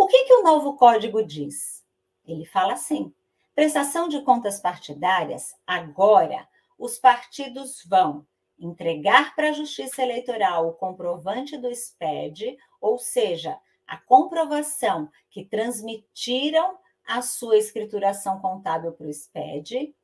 O que, que o novo código diz? Ele fala assim: prestação de contas partidárias, agora os partidos vão entregar para a Justiça Eleitoral o comprovante do SPED, ou seja, a comprovação que transmitiram a sua escrituração contábil para o SPED,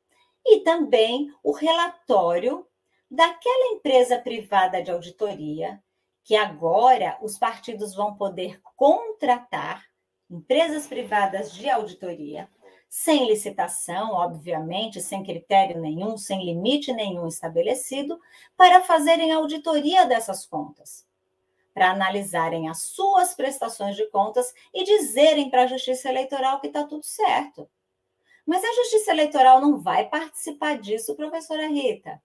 e também o relatório daquela empresa privada de auditoria, que agora os partidos vão poder contratar empresas privadas de auditoria, sem licitação, obviamente, sem critério nenhum, sem limite nenhum estabelecido, para fazerem auditoria dessas contas, para analisarem as suas prestações de contas e dizerem para a Justiça Eleitoral que está tudo certo. Mas a Justiça Eleitoral não vai participar disso, professora Rita.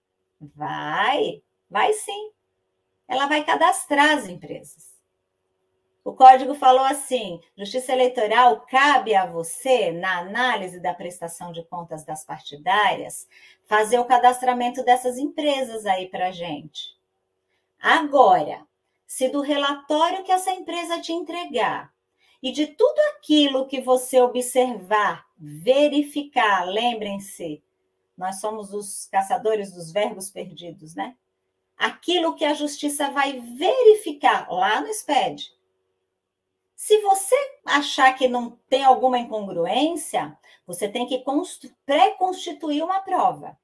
Vai, vai sim. Ela vai cadastrar as empresas. O código falou assim: Justiça Eleitoral cabe a você, na análise da prestação de contas das partidárias, fazer o cadastramento dessas empresas aí para gente. Agora, se do relatório que essa empresa te entregar e de tudo aquilo que você observar, verificar, lembrem-se, nós somos os caçadores dos verbos perdidos, né? Aquilo que a justiça vai verificar lá no SPED. Se você achar que não tem alguma incongruência, você tem que pré-constituir uma prova.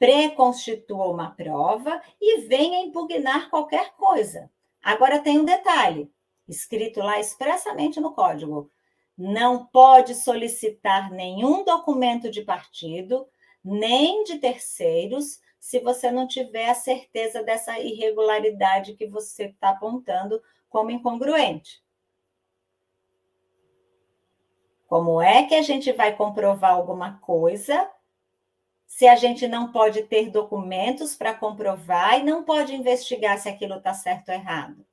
Pré-constitua uma prova e venha impugnar qualquer coisa. Agora tem um detalhe: escrito lá expressamente no código. Não pode solicitar nenhum documento de partido, nem de terceiros, se você não tiver a certeza dessa irregularidade que você está apontando como incongruente. Como é que a gente vai comprovar alguma coisa se a gente não pode ter documentos para comprovar e não pode investigar se aquilo está certo ou errado?